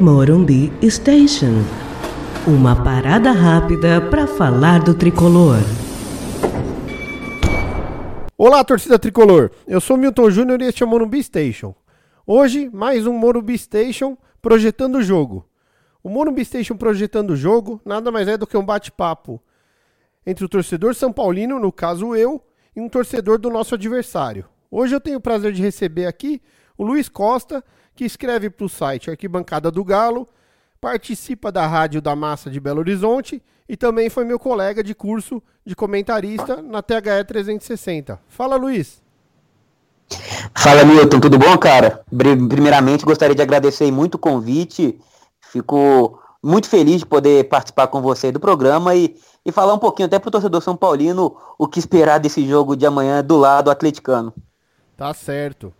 Morumbi Station. Uma parada rápida para falar do tricolor. Olá, torcida tricolor. Eu sou Milton Júnior e este é o Morumbi Station. Hoje, mais um Morumbi Station projetando o jogo. O Morumbi Station projetando o jogo nada mais é do que um bate-papo entre o torcedor são paulino, no caso eu, e um torcedor do nosso adversário. Hoje eu tenho o prazer de receber aqui o Luiz Costa, que escreve para o site Arquibancada do Galo, participa da Rádio da Massa de Belo Horizonte e também foi meu colega de curso de comentarista na THE 360. Fala, Luiz. Fala, Milton, tudo bom, cara? Primeiramente, gostaria de agradecer muito o convite. Fico muito feliz de poder participar com você do programa e, e falar um pouquinho até para o torcedor São Paulino o que esperar desse jogo de amanhã do lado atleticano. Tá certo.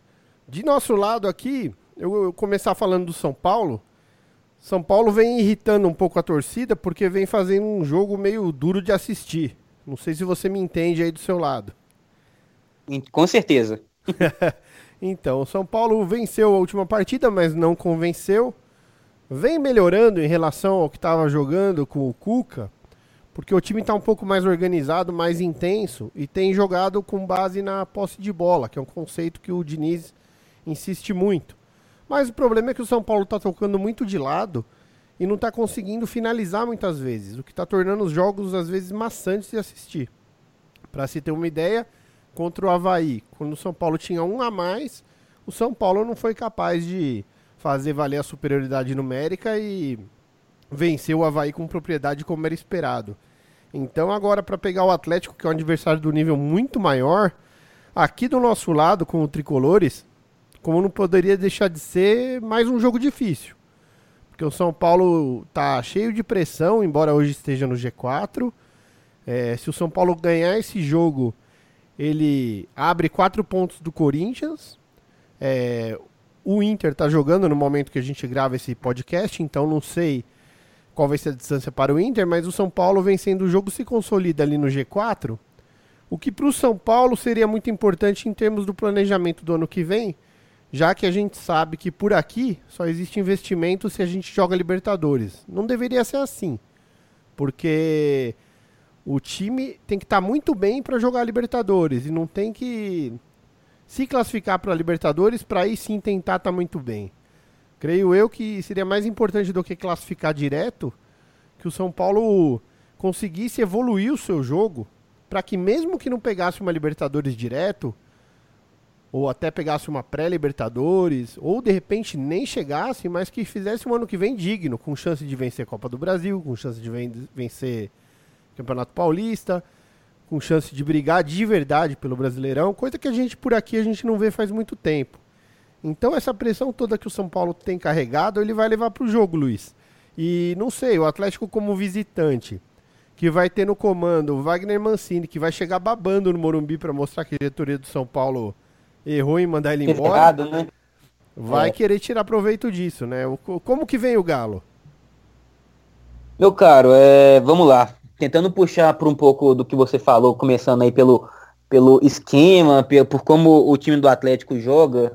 De nosso lado aqui, eu, eu começar falando do São Paulo. São Paulo vem irritando um pouco a torcida porque vem fazendo um jogo meio duro de assistir. Não sei se você me entende aí do seu lado. Com certeza. então, o São Paulo venceu a última partida, mas não convenceu. Vem melhorando em relação ao que estava jogando com o Cuca, porque o time está um pouco mais organizado, mais intenso e tem jogado com base na posse de bola, que é um conceito que o Diniz insiste muito. Mas o problema é que o São Paulo está tocando muito de lado e não está conseguindo finalizar muitas vezes, o que está tornando os jogos às vezes maçantes de assistir. Para se ter uma ideia, contra o Havaí, quando o São Paulo tinha um a mais, o São Paulo não foi capaz de fazer valer a superioridade numérica e vencer o Havaí com propriedade como era esperado. Então agora para pegar o Atlético, que é um adversário do nível muito maior, aqui do nosso lado com o Tricolores, como não poderia deixar de ser mais um jogo difícil. Porque o São Paulo tá cheio de pressão, embora hoje esteja no G4. É, se o São Paulo ganhar esse jogo, ele abre quatro pontos do Corinthians. É, o Inter está jogando no momento que a gente grava esse podcast, então não sei qual vai ser a distância para o Inter, mas o São Paulo vencendo o jogo se consolida ali no G4. O que para o São Paulo seria muito importante em termos do planejamento do ano que vem, já que a gente sabe que por aqui só existe investimento se a gente joga Libertadores. Não deveria ser assim, porque o time tem que estar tá muito bem para jogar Libertadores e não tem que se classificar para Libertadores para aí sim tentar estar tá muito bem. Creio eu que seria mais importante do que classificar direto que o São Paulo conseguisse evoluir o seu jogo para que mesmo que não pegasse uma Libertadores direto, ou até pegasse uma pré-Libertadores, ou de repente nem chegasse, mas que fizesse um ano que vem digno, com chance de vencer Copa do Brasil, com chance de vencer Campeonato Paulista, com chance de brigar de verdade pelo Brasileirão, coisa que a gente por aqui a gente não vê faz muito tempo. Então essa pressão toda que o São Paulo tem carregado, ele vai levar para o jogo, Luiz. E não sei, o Atlético como visitante, que vai ter no comando o Wagner Mancini, que vai chegar babando no Morumbi para mostrar que a diretoria do São Paulo errou em mandar ele embora. Né? Vai é. querer tirar proveito disso, né? Como que vem o Galo? Meu caro, é, vamos lá. Tentando puxar por um pouco do que você falou, começando aí pelo, pelo esquema, pelo, por como o time do Atlético joga.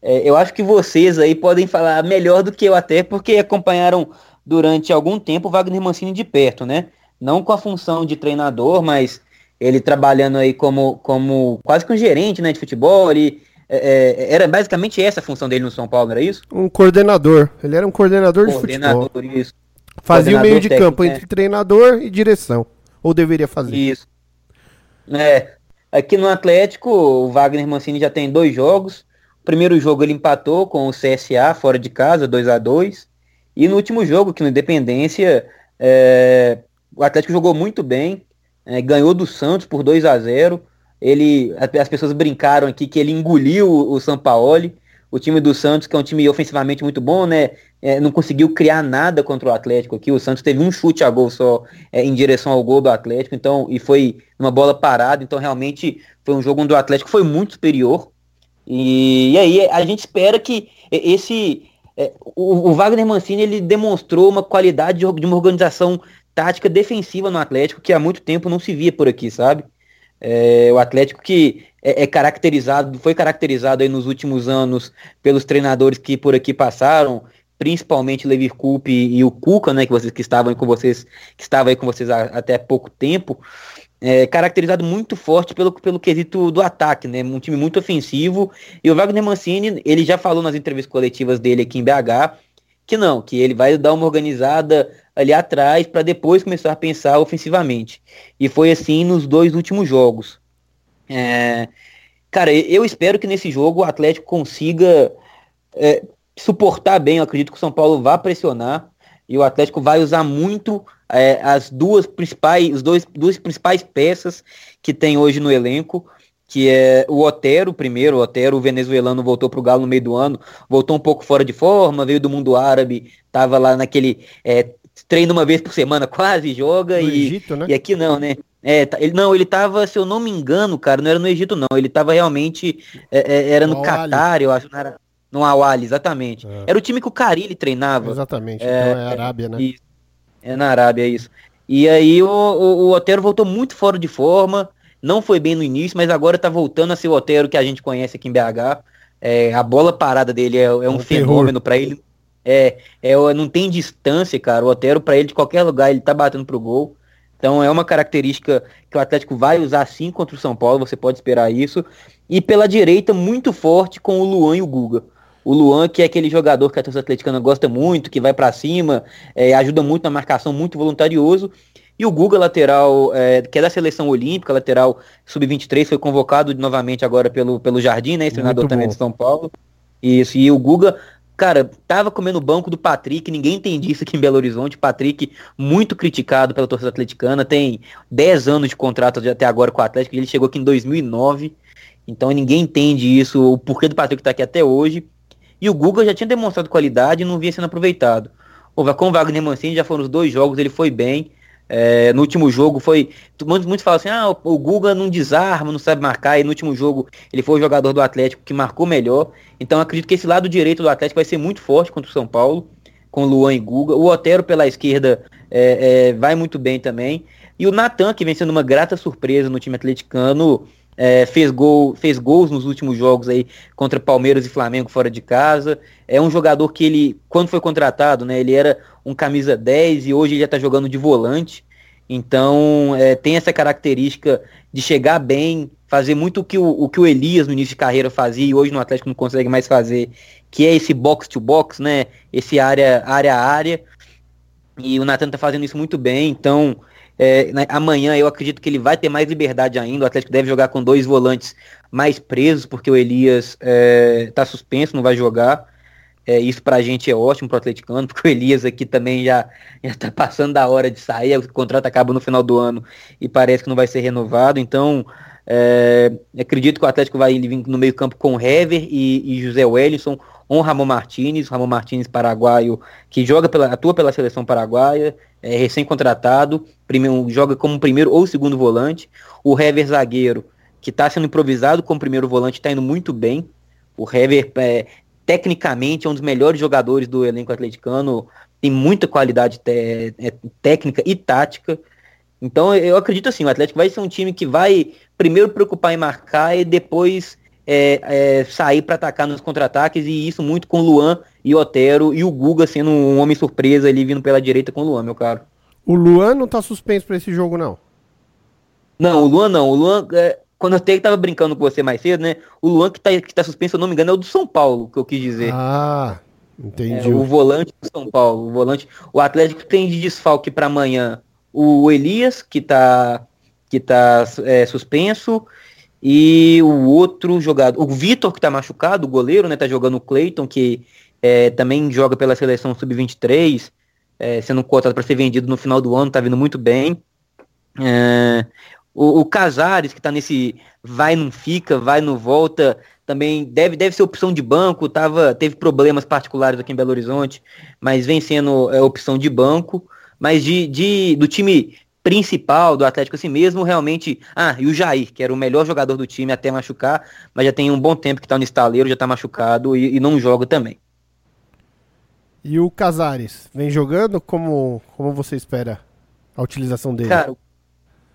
É, eu acho que vocês aí podem falar melhor do que eu até, porque acompanharam durante algum tempo o Wagner Mancini de perto, né? Não com a função de treinador, mas ele trabalhando aí como, como quase que um gerente né, de futebol, ele, é, é era basicamente essa a função dele no São Paulo, era isso? Um coordenador, ele era um coordenador, coordenador de futebol. Isso. Fazia o meio de técnico, campo né? entre treinador e direção, ou deveria fazer. Isso. É, aqui no Atlético, o Wagner Mancini já tem dois jogos, o primeiro jogo ele empatou com o CSA fora de casa, 2 a 2 e no último jogo, que no Independência, é, o Atlético jogou muito bem, é, ganhou do Santos por 2 a 0 ele As pessoas brincaram aqui que ele engoliu o, Sampaoli. O time do Santos, que é um time ofensivamente muito bom, né? É, não conseguiu criar nada contra o Atlético aqui. O Santos teve um chute a gol só é, em direção ao gol do Atlético, então, e foi uma bola parada. Então, realmente, foi um jogo onde o Atlético foi muito superior. E, e aí a gente espera que esse. É, o, o, Wagner Mancini ele demonstrou uma qualidade de, de uma organização tática defensiva no Atlético que há muito tempo não se via por aqui, sabe? É, o Atlético que é, é, caracterizado, foi caracterizado aí nos últimos anos pelos treinadores que por aqui passaram, principalmente Levi Coupe e o Cuca, né, que vocês que estavam com vocês, que estava aí com vocês há, até pouco tempo, é, caracterizado muito forte pelo, pelo quesito do ataque, né? Um time muito ofensivo. E o Wagner Mancini, ele já falou nas entrevistas coletivas dele aqui em BH que não, que ele vai dar uma organizada ali atrás para depois começar a pensar ofensivamente. E foi assim nos dois últimos jogos. É, cara, eu espero que nesse jogo o Atlético consiga é, suportar bem. Eu acredito que o São Paulo vá pressionar e o Atlético vai usar muito é, as duas principais, os dois, duas principais peças que tem hoje no elenco, que é o Otero primeiro, o Otero, o venezuelano, voltou para o Galo no meio do ano, voltou um pouco fora de forma, veio do mundo árabe, estava lá naquele é, treino uma vez por semana, quase joga, no e, Egito, né? e aqui não, né? É, tá, ele, não, ele tava, se eu não me engano, cara, não era no Egito, não. Ele tava realmente. É, é, era no Catar, eu acho. Era, no Awali, exatamente. É. Era o time que o Carilli treinava. Exatamente. É, então é Arábia, né? Isso. É na Arábia, é isso. E aí o, o, o, Otero voltou muito fora de forma. Não foi bem no início, mas agora tá voltando a ser o Otero que a gente conhece aqui em BH. É, a bola parada dele é, é um, é um fenômeno para ele. É, é, não tem distância, cara. O Otero, para ele, de qualquer lugar, ele tá batendo pro gol. Então é uma característica que o Atlético vai usar sim contra o São Paulo, você pode esperar isso. E pela direita, muito forte com o Luan e o Guga. O Luan, que é aquele jogador que a torcida atleticana gosta muito, que vai para cima, é, ajuda muito na marcação, muito voluntarioso. E o Guga, lateral, é, que é da seleção olímpica, lateral sub-23, foi convocado novamente agora pelo, pelo Jardim, né? Esse treinador também de São Paulo. Isso, e o Guga, cara, tava comendo o banco do Patrick, ninguém entendia isso aqui em Belo Horizonte. Patrick, muito criticado pela torcida atleticana, tem 10 anos de contrato até agora com o Atlético, ele chegou aqui em 2009. Então ninguém entende isso, o porquê do Patrick tá aqui até hoje. E o Guga já tinha demonstrado qualidade e não vinha sendo aproveitado. Com o Wagner Mancini já foram os dois jogos, ele foi bem. É, no último jogo foi. Muitos, muitos falam assim, ah, o, o Guga não desarma, não sabe marcar, e no último jogo ele foi o jogador do Atlético que marcou melhor. Então acredito que esse lado direito do Atlético vai ser muito forte contra o São Paulo, com Luan e Guga. O Otero pela esquerda é, é, vai muito bem também. E o Natan, que vem sendo uma grata surpresa no time atleticano, é, fez, gol, fez gols nos últimos jogos aí contra Palmeiras e Flamengo fora de casa. É um jogador que ele, quando foi contratado, né, ele era um camisa 10 e hoje ele já está jogando de volante. Então é, tem essa característica de chegar bem, fazer muito o que o, o que o Elias no início de carreira fazia e hoje no Atlético não consegue mais fazer, que é esse box to box, né? Esse área área área. E o Nathan tá fazendo isso muito bem, então é, né, amanhã eu acredito que ele vai ter mais liberdade ainda. O Atlético deve jogar com dois volantes mais presos, porque o Elias está é, suspenso, não vai jogar. É, isso pra gente é ótimo pro atleticano, porque o Elias aqui também já, já tá passando da hora de sair, o contrato acaba no final do ano e parece que não vai ser renovado. Então, é, acredito que o Atlético vai vir no meio campo com Hever e, e José Wellison, ou Ramon Martinez, Ramon Martinez paraguaio, que joga pela, atua pela seleção paraguaia, é, recém-contratado, joga como primeiro ou segundo volante. O Hever zagueiro, que está sendo improvisado como primeiro volante, está indo muito bem. O Hever, é, tecnicamente, é um dos melhores jogadores do elenco atleticano, tem muita qualidade é, técnica e tática. Então eu acredito assim, o Atlético vai ser um time que vai primeiro preocupar em marcar e depois é, é, sair para atacar nos contra-ataques, e isso muito com o Luan e Otero, e o Guga sendo um homem surpresa ali vindo pela direita com o Luan, meu caro. O Luan não tá suspenso para esse jogo, não? Não, o Luan não. O Luan, é, quando eu até tava brincando com você mais cedo, né? O Luan que tá, que tá suspenso, se eu não me engano, é o do São Paulo, que eu quis dizer. Ah, entendi. É, o volante do São Paulo. O volante. O Atlético tem de desfalque para amanhã o Elias, que tá, que tá é, suspenso, e o outro jogador, o Vitor, que tá machucado, o goleiro, né? Tá jogando o Cleiton, que é, também joga pela seleção sub-23, é, sendo cotado para ser vendido no final do ano, tá vindo muito bem. É, o, o Casares, que tá nesse vai não fica, vai não volta, também deve, deve ser opção de banco, tava, teve problemas particulares aqui em Belo Horizonte, mas vem sendo é, opção de banco. Mas de, de, do time principal do Atlético assim mesmo, realmente. Ah, e o Jair, que era o melhor jogador do time até machucar, mas já tem um bom tempo que tá no estaleiro, já tá machucado e, e não joga também. E o Casares, vem jogando? Como, como você espera a utilização dele? Cara,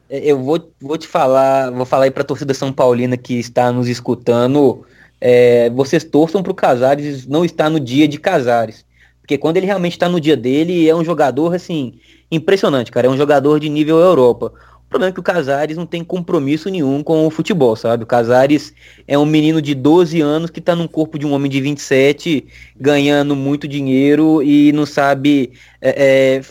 é, eu vou, vou te falar, vou falar aí pra torcida São Paulina que está nos escutando. É, vocês torçam pro Casares não estar no dia de Casares. Porque quando ele realmente está no dia dele, é um jogador, assim, impressionante, cara. É um jogador de nível Europa. O problema é que o Casares não tem compromisso nenhum com o futebol, sabe? O Casares é um menino de 12 anos que está num corpo de um homem de 27, ganhando muito dinheiro e não sabe é, é,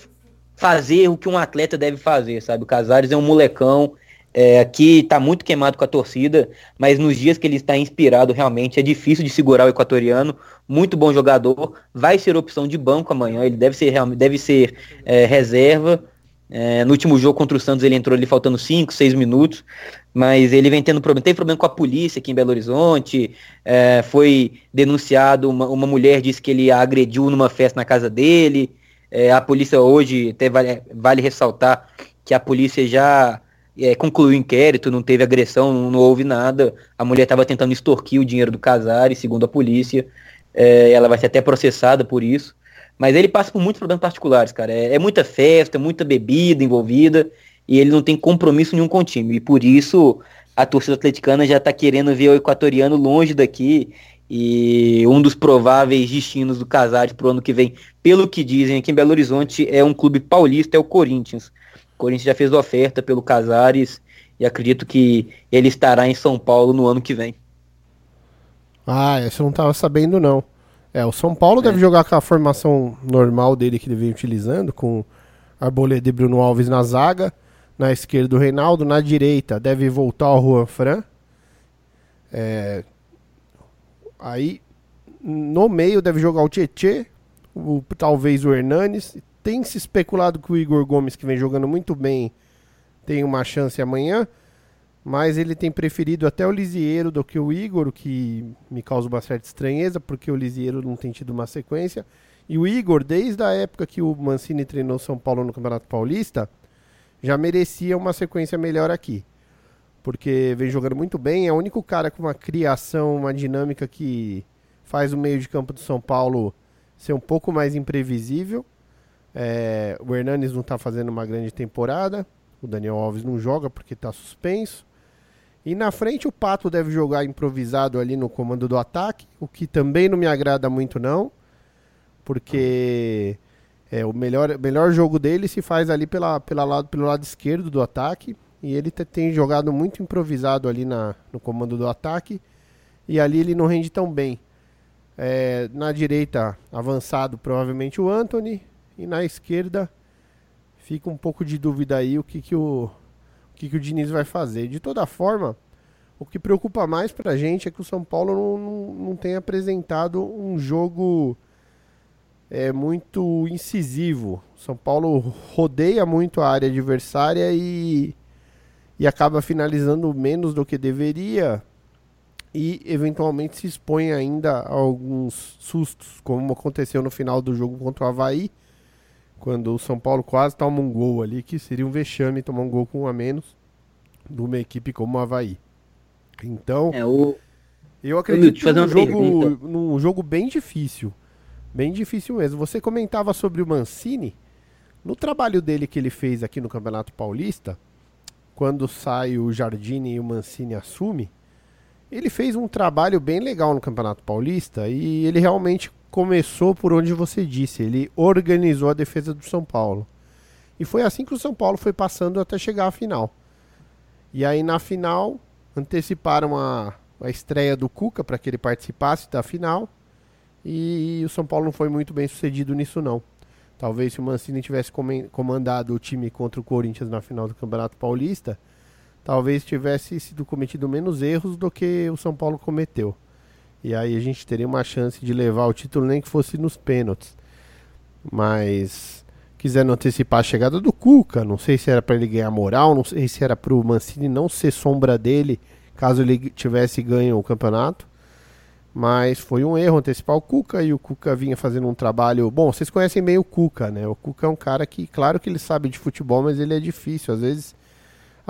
fazer o que um atleta deve fazer, sabe? O Casares é um molecão, é, aqui está muito queimado com a torcida, mas nos dias que ele está inspirado, realmente é difícil de segurar o equatoriano. Muito bom jogador, vai ser opção de banco amanhã. Ele deve ser, deve ser é, reserva. É, no último jogo contra o Santos ele entrou ali faltando 5, 6 minutos, mas ele vem tendo problema. Tem problema com a polícia aqui em Belo Horizonte. É, foi denunciado, uma, uma mulher disse que ele a agrediu numa festa na casa dele. É, a polícia hoje, até vale, vale ressaltar que a polícia já é, concluiu o inquérito, não teve agressão, não, houve nada. A mulher estava tentando extorquir o dinheiro do Casares, segundo a polícia. É, ela vai ser até processada por isso. Mas ele passa por muitos problemas particulares, cara. É, é, muita festa, muita bebida envolvida. E ele não tem compromisso nenhum com o time. E por isso a torcida atleticana já está querendo ver o equatoriano longe daqui. E um dos prováveis destinos do Casares para o ano que vem, pelo que dizem aqui em Belo Horizonte, é um clube paulista, é o Corinthians. Corinthians já fez oferta pelo Casares e acredito que ele estará em São Paulo no ano que vem. Ah, eu não estava sabendo não. É, o São Paulo é. deve jogar com a formação normal dele que ele vem utilizando, com Arboleda e Bruno Alves na zaga, na esquerda o Reinaldo, na direita deve voltar o Juan Fran. É, aí no meio deve jogar o Tietê, o, talvez o Hernanes, tem se especulado que o Igor Gomes, que vem jogando muito bem, tem uma chance amanhã. Mas ele tem preferido até o Lisieiro do que o Igor, o que me causa uma certa estranheza, porque o Lisieiro não tem tido uma sequência. E o Igor, desde a época que o Mancini treinou São Paulo no Campeonato Paulista, já merecia uma sequência melhor aqui. Porque vem jogando muito bem, é o único cara com uma criação, uma dinâmica que faz o meio de campo do São Paulo ser um pouco mais imprevisível. É, o Hernanes não está fazendo uma grande temporada. O Daniel Alves não joga porque está suspenso. E na frente o Pato deve jogar improvisado ali no comando do ataque, o que também não me agrada muito não, porque é, o melhor, melhor jogo dele se faz ali pela, pela lado, pelo lado esquerdo do ataque, e ele tem jogado muito improvisado ali na, no comando do ataque, e ali ele não rende tão bem. É, na direita, avançado, provavelmente o Anthony, e na esquerda fica um pouco de dúvida aí o que, que, o, o, que, que o Diniz vai fazer. De toda forma, o que preocupa mais pra gente é que o São Paulo não, não, não tem apresentado um jogo é, muito incisivo. São Paulo rodeia muito a área adversária e, e acaba finalizando menos do que deveria e eventualmente se expõe ainda a alguns sustos, como aconteceu no final do jogo contra o Havaí, quando o São Paulo quase toma um gol ali, que seria um vexame tomar um gol com um a menos de uma equipe como o Havaí. Então, é, o... eu acredito num jogo, num jogo bem difícil. Bem difícil mesmo. Você comentava sobre o Mancini. No trabalho dele que ele fez aqui no Campeonato Paulista, quando sai o Jardine e o Mancini assume, ele fez um trabalho bem legal no Campeonato Paulista e ele realmente começou por onde você disse, ele organizou a defesa do São Paulo. E foi assim que o São Paulo foi passando até chegar à final. E aí na final anteciparam a, a estreia do Cuca para que ele participasse da final. E o São Paulo não foi muito bem sucedido nisso não. Talvez se o Mancini tivesse comandado o time contra o Corinthians na final do Campeonato Paulista, talvez tivesse sido cometido menos erros do que o São Paulo cometeu. E aí a gente teria uma chance de levar o título nem que fosse nos pênaltis. Mas quiseram antecipar a chegada do Cuca, não sei se era para ele ganhar moral, não sei se era para o Mancini não ser sombra dele caso ele tivesse ganho o campeonato. Mas foi um erro antecipar o Cuca e o Cuca vinha fazendo um trabalho. Bom, vocês conhecem bem o Cuca, né? O Cuca é um cara que, claro que ele sabe de futebol, mas ele é difícil. Às vezes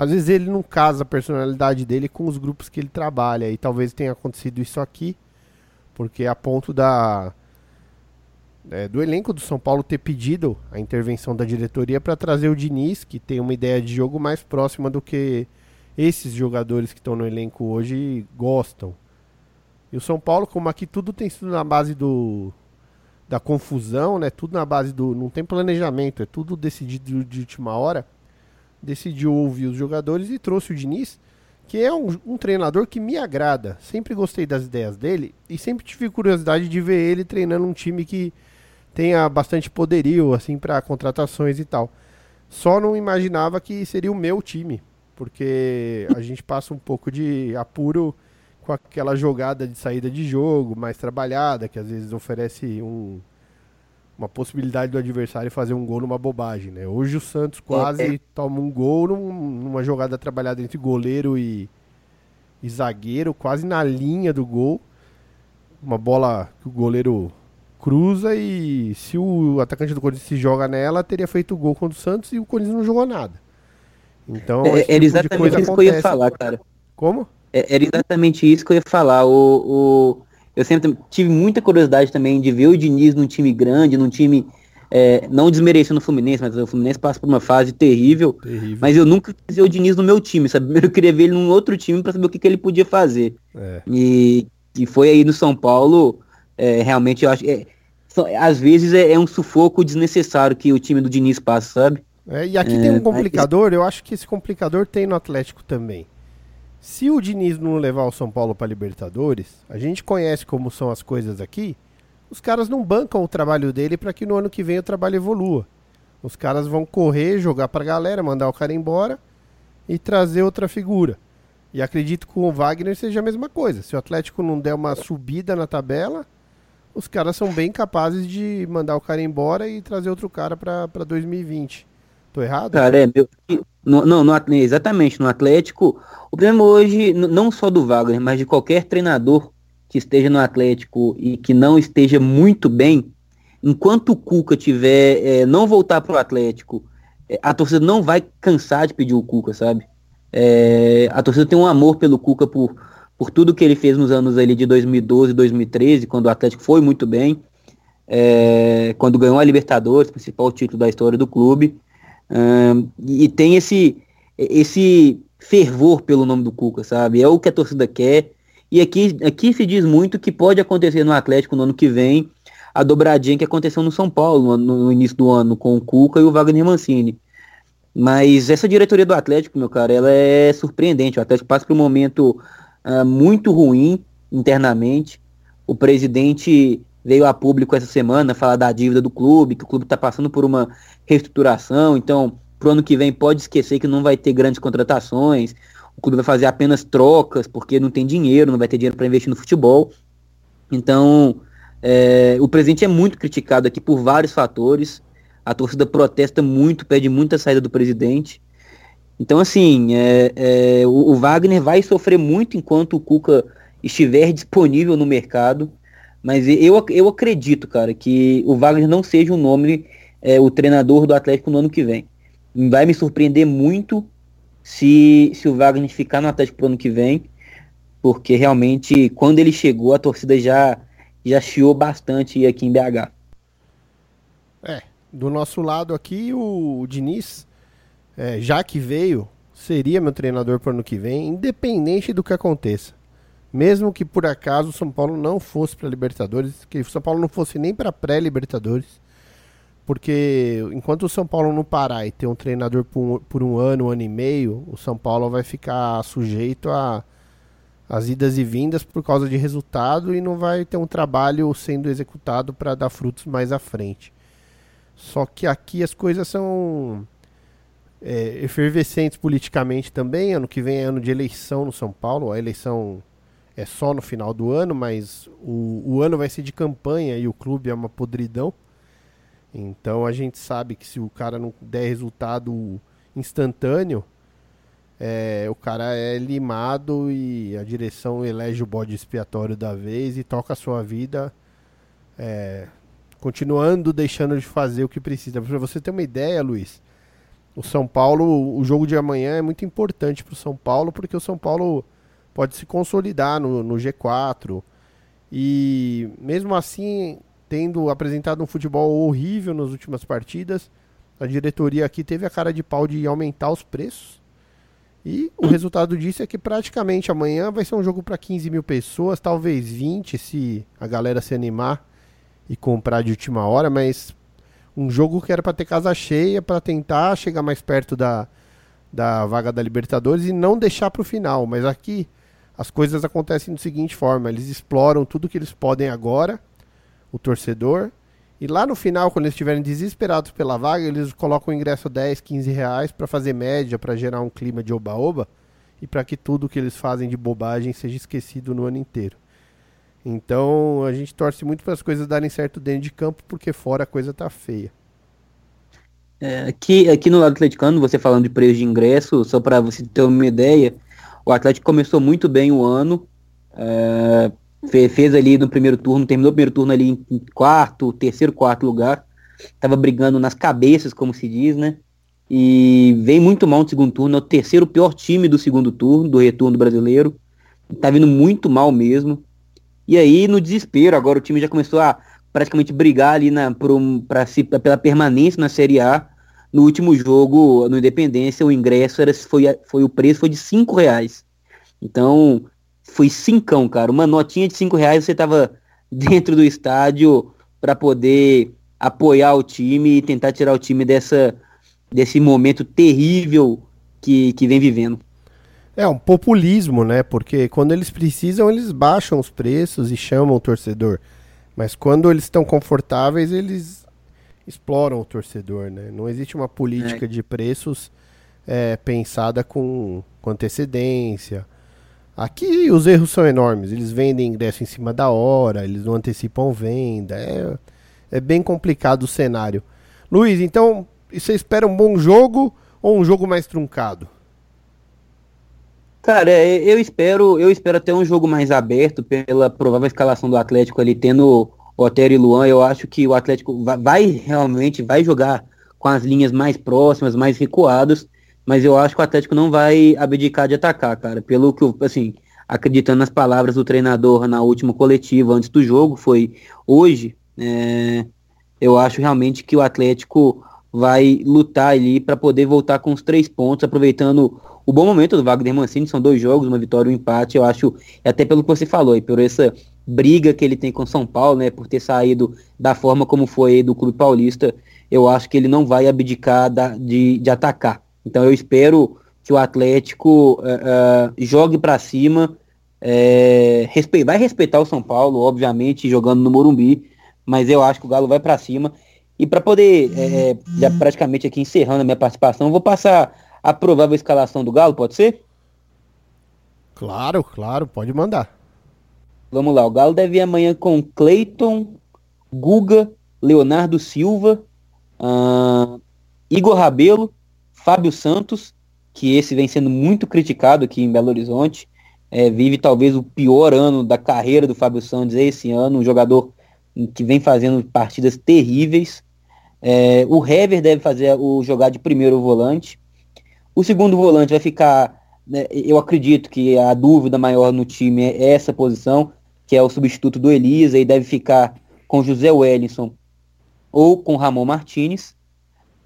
às vezes ele não casa a personalidade dele com os grupos que ele trabalha. E talvez tenha acontecido isso aqui, porque a ponto da é, do elenco do São Paulo ter pedido a intervenção da diretoria para trazer o Diniz, que tem uma ideia de jogo mais próxima do que esses jogadores que estão no elenco hoje gostam. E o São Paulo, como aqui tudo tem sido na base do, da confusão, né? Tudo na base do. Não tem planejamento, é tudo decidido de última hora. Decidiu ouvir os jogadores e trouxe o Diniz, que é um, um treinador que me agrada. Sempre gostei das ideias dele e sempre tive curiosidade de ver ele treinando um time que tenha bastante poderio, assim, para contratações e tal. Só não imaginava que seria o meu time, porque a gente passa um pouco de apuro com aquela jogada de saída de jogo mais trabalhada, que às vezes oferece um, uma possibilidade do adversário fazer um gol numa bobagem, né? Hoje o Santos é, quase é, é. toma um gol num, numa jogada trabalhada entre goleiro e, e zagueiro, quase na linha do gol. Uma bola que o goleiro cruza e se o atacante do Corinthians se joga nela, teria feito o gol contra o Santos e o Corinthians não jogou nada. Então, é, tipo era exatamente isso que eu ia falar, cara. Como? É, era exatamente isso que eu ia falar. O, o, eu sempre tive muita curiosidade também de ver o Diniz num time grande, num time. É, não desmerecendo o Fluminense, mas o Fluminense passa por uma fase terrível, terrível. Mas eu nunca quis ver o Diniz no meu time, sabe? Eu queria ver ele num outro time para saber o que, que ele podia fazer. É. E, e foi aí no São Paulo, é, realmente eu acho. É, às vezes é, é, um sufoco desnecessário que o time do Diniz passa, sabe? É, e aqui tem um complicador, eu acho que esse complicador tem no Atlético também. Se o Diniz não levar o São Paulo para Libertadores, a gente conhece como são as coisas aqui. Os caras não bancam o trabalho dele para que no ano que vem o trabalho evolua. Os caras vão correr, jogar para a galera, mandar o cara embora e trazer outra figura. E acredito que com o Wagner seja a mesma coisa. Se o Atlético não der uma subida na tabela, os caras são bem capazes de mandar o cara embora e trazer outro cara para 2020. Tô errado? Cara, é, meu, no, não, no, exatamente, no Atlético, o problema hoje, não só do Wagner, mas de qualquer treinador que esteja no Atlético e que não esteja muito bem, enquanto o Cuca tiver, é, não voltar pro Atlético, é, a torcida não vai cansar de pedir o Cuca, sabe? É, a torcida tem um amor pelo Cuca por, por tudo que ele fez nos anos ali de 2012 2013, quando o Atlético foi muito bem, é, quando ganhou a Libertadores, principal título da história do clube e tem esse, esse fervor pelo nome do Cuca, sabe? É o que a torcida quer. E aqui, aqui se diz muito que pode acontecer no Atlético no ano que vem a dobradinha que aconteceu no São Paulo no, no início do ano com o Cuca e o Wagner Mancini. Mas essa diretoria do Atlético, meu cara, ela é surpreendente. O Atlético passa por um momento uh, muito ruim internamente. O presidente veio a público essa semana falar da dívida do clube, que o clube está passando por uma reestruturação, então pro ano que vem pode esquecer que não vai ter grandes contratações, o clube vai fazer apenas trocas, porque não tem dinheiro, não vai ter dinheiro para investir no futebol. Então, é, o presidente é muito criticado aqui por vários fatores. A torcida protesta muito, pede muita saída do presidente. Então, assim, é, é, o, o, Wagner vai sofrer muito enquanto o Cuca estiver disponível no mercado. Mas eu, eu acredito, cara, que o Wagner não seja o nome, é, o treinador do Atlético no ano que vem. Vai me surpreender muito se, se o Wagner ficar no Atlético pro ano que vem, porque realmente, quando ele chegou, a torcida já, já chiou bastante aqui em BH. É, do nosso lado aqui, o, Diniz, é, já que veio, seria meu treinador para o ano que vem, independente do que aconteça. Mesmo que por acaso o São Paulo não fosse para Libertadores, que o São Paulo não fosse nem para pré-Libertadores, porque enquanto o São Paulo não parar e ter um treinador por um, por um ano, um ano e meio, o São Paulo vai ficar sujeito a as idas e vindas por causa de resultado e não vai ter um trabalho sendo executado para dar frutos mais à frente. Só que aqui as coisas são é, efervescentes politicamente também. Ano que vem é ano de eleição no São Paulo, a eleição é só no final do ano, mas o, o ano vai ser de campanha e o clube é uma podridão. Então a gente sabe que se o cara não der resultado instantâneo, é, o cara é limado e a direção elege o bode expiatório da vez e toca a sua vida, é, continuando deixando de fazer o que precisa. Para você ter uma ideia, Luiz, o São Paulo, o jogo de amanhã é muito importante para o São Paulo, porque o São Paulo pode se consolidar no, no G4. E mesmo assim, tendo apresentado um futebol horrível nas últimas partidas, a diretoria aqui teve a cara de pau de aumentar os preços. E o resultado disso é que praticamente amanhã vai ser um jogo para 15 mil pessoas, talvez 20 se a galera se animar e comprar de última hora, mas um jogo que era para ter casa cheia, para tentar chegar mais perto da, da vaga da Libertadores e não deixar para o final. Mas aqui as coisas acontecem da seguinte forma: eles exploram tudo que eles podem agora, o torcedor, e lá no final, quando eles estiverem desesperados pela vaga, eles colocam o ingresso 10, 15 reais para fazer média, para gerar um clima de oba-oba e para que tudo que eles fazem de bobagem seja esquecido no ano inteiro. Então a gente torce muito para as coisas darem certo dentro de campo, porque fora a coisa tá feia. É, aqui, aqui no lado atleticano, você falando de preço de ingresso, só para você ter uma ideia, o Atlético começou muito bem o ano, é, fez, fez, ali no primeiro turno, terminou o primeiro turno ali em quarto, terceiro, quarto lugar, tava brigando nas cabeças, como se diz, né? E vem muito mal no segundo turno, é o terceiro pior time do segundo turno, do retorno brasileiro, tá vindo muito mal mesmo. E aí, no desespero, agora o time já começou a praticamente brigar ali na, por um, pra, pela permanência na Série A. No último jogo, no Independência, o ingresso era, foi, foi o preço foi de cinco reais. Então, foi cincão, cara. Uma notinha de cinco reais você tava dentro do estádio para poder apoiar o time e tentar tirar o time dessa, desse momento terrível que, que vem vivendo. É um populismo, né? Porque quando eles precisam, eles baixam os preços e chamam o torcedor. Mas quando eles estão confortáveis, eles exploram o torcedor, né? Não existe uma política é. de preços é, pensada com, com antecedência. Aqui os erros são enormes. Eles vendem ingresso em cima da hora, eles não antecipam venda. É, é bem complicado o cenário. Luiz, então você espera um bom jogo ou um jogo mais truncado? Cara, é, eu espero, eu espero até um jogo mais aberto pela provável escalação do Atlético ali tendo Otero e Luan. Eu acho que o Atlético vai, vai realmente vai jogar com as linhas mais próximas, mais recuadas, mas eu acho que o Atlético não vai abdicar de atacar, cara. Pelo que, assim, acreditando nas palavras do treinador na última coletiva antes do jogo, foi hoje, é, eu acho realmente que o Atlético vai lutar ali para poder voltar com os três pontos, aproveitando o bom momento do Wagner Mancini, são dois jogos, uma vitória e um empate, eu acho, até pelo que você falou, e por essa briga que ele tem com São Paulo, né, por ter saído da forma como foi do Clube Paulista, eu acho que ele não vai abdicar da, de, de atacar. Então eu espero que o Atlético uh, uh, jogue para cima, é, respe vai respeitar o São Paulo, obviamente, jogando no Morumbi, mas eu acho que o Galo vai para cima. E para poder, é, já praticamente aqui encerrando a minha participação, vou passar a provável escalação do Galo, pode ser? Claro, claro, pode mandar. Vamos lá, o Galo deve ir amanhã com Cleiton, Guga, Leonardo Silva, uh, Igor Rabelo, Fábio Santos, que esse vem sendo muito criticado aqui em Belo Horizonte. É, vive talvez o pior ano da carreira do Fábio Santos esse ano, um jogador que vem fazendo partidas terríveis. É, o Hever deve fazer o jogar de primeiro volante. O segundo volante vai ficar, né, eu acredito que a dúvida maior no time é essa posição, que é o substituto do Elisa, e deve ficar com José Wellington ou com Ramon Martinez.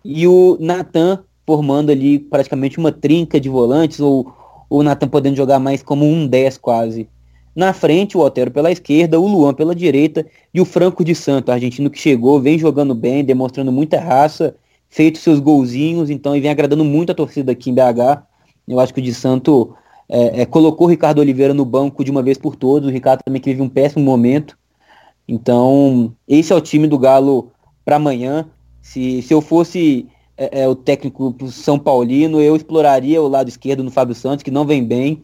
E o Natan formando ali praticamente uma trinca de volantes, ou o Natan podendo jogar mais como um 10 quase. Na frente, o Otero pela esquerda, o Luan pela direita e o Franco de Santo, argentino que chegou, vem jogando bem, demonstrando muita raça feito seus golzinhos, então e vem agradando muito a torcida aqui em BH. Eu acho que o de Santo é, é, colocou o Ricardo Oliveira no banco de uma vez por todas. O Ricardo também que vive um péssimo momento. Então, esse é o time do Galo para amanhã. Se, se eu fosse é, é, o técnico São Paulino, eu exploraria o lado esquerdo no Fábio Santos, que não vem bem,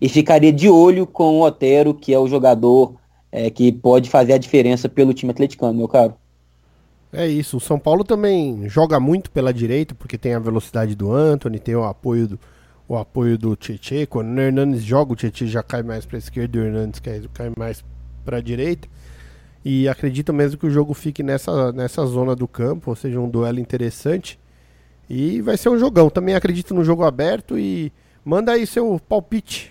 e ficaria de olho com o Otero, que é o jogador é, que pode fazer a diferença pelo time atleticano, meu caro. É isso. O São Paulo também joga muito pela direita, porque tem a velocidade do Anthony, tem o apoio do, o apoio do Tietchan. Quando o Hernandes joga, o Tietchan já cai mais para a esquerda e o Hernandes cai, mais para a direita. E acredito mesmo que o jogo fique nessa, nessa zona do campo, ou seja, um duelo interessante. E vai ser um jogão. Também acredito no jogo aberto e manda aí seu palpite.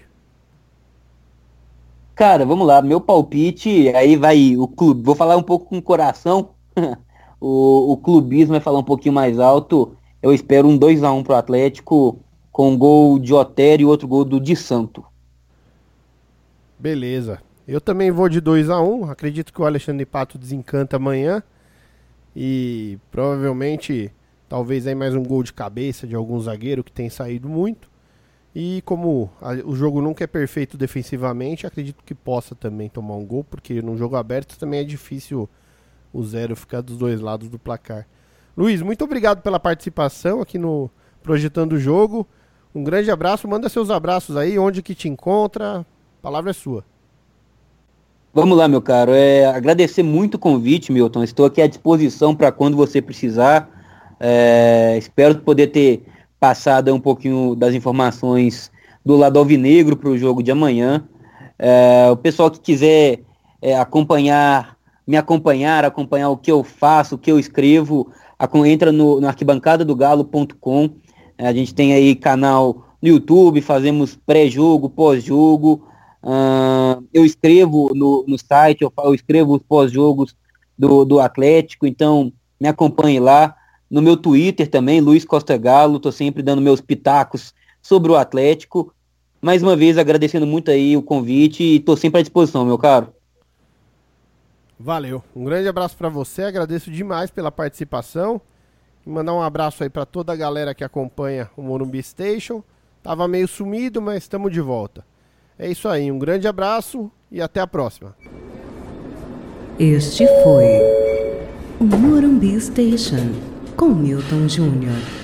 Cara, vamos lá. Meu palpite, aí vai o clube. Vou falar um pouco com o coração. o, o clubismo vai falar um pouquinho mais alto. Eu espero um 2x1 pro Atlético, com um gol de Otério e outro gol do Di Santo. Beleza. Eu também vou de 2 a 1 um. Acredito que o Alexandre Pato desencanta amanhã. E provavelmente, talvez aí mais um gol de cabeça de algum zagueiro que tem saído muito. E como a, o jogo nunca é perfeito defensivamente, acredito que possa também tomar um gol, porque no jogo aberto também é difícil o zero ficar dos dois lados do placar. Luiz, muito obrigado pela participação aqui no Projetando o Jogo. Um grande abraço, manda seus abraços aí, onde que te encontra, a palavra é sua. Vamos lá, meu caro. É, agradecer muito o convite, Milton. Estou aqui à disposição para quando você precisar. É, espero poder ter passado um pouquinho das informações do lado alvinegro para o jogo de amanhã. É, o pessoal que quiser é, acompanhar, me acompanhar, acompanhar o que eu faço, o que eu escrevo, entra no, no arquibancadadogalo.com. É, a gente tem aí canal no YouTube, fazemos pré-jogo, pós-jogo. Uh, eu escrevo no, no site, eu, eu escrevo os pós-jogos do, do Atlético, então me acompanhe lá. No meu Twitter também, Luiz Costa Galo, estou sempre dando meus pitacos sobre o Atlético. Mais uma vez agradecendo muito aí o convite e estou sempre à disposição, meu caro. Valeu. Um grande abraço para você, agradeço demais pela participação. Mandar um abraço aí para toda a galera que acompanha o Morumbi Station. Tava meio sumido, mas estamos de volta. É isso aí, um grande abraço e até a próxima. Este foi o Morumbi Station com Milton Júnior.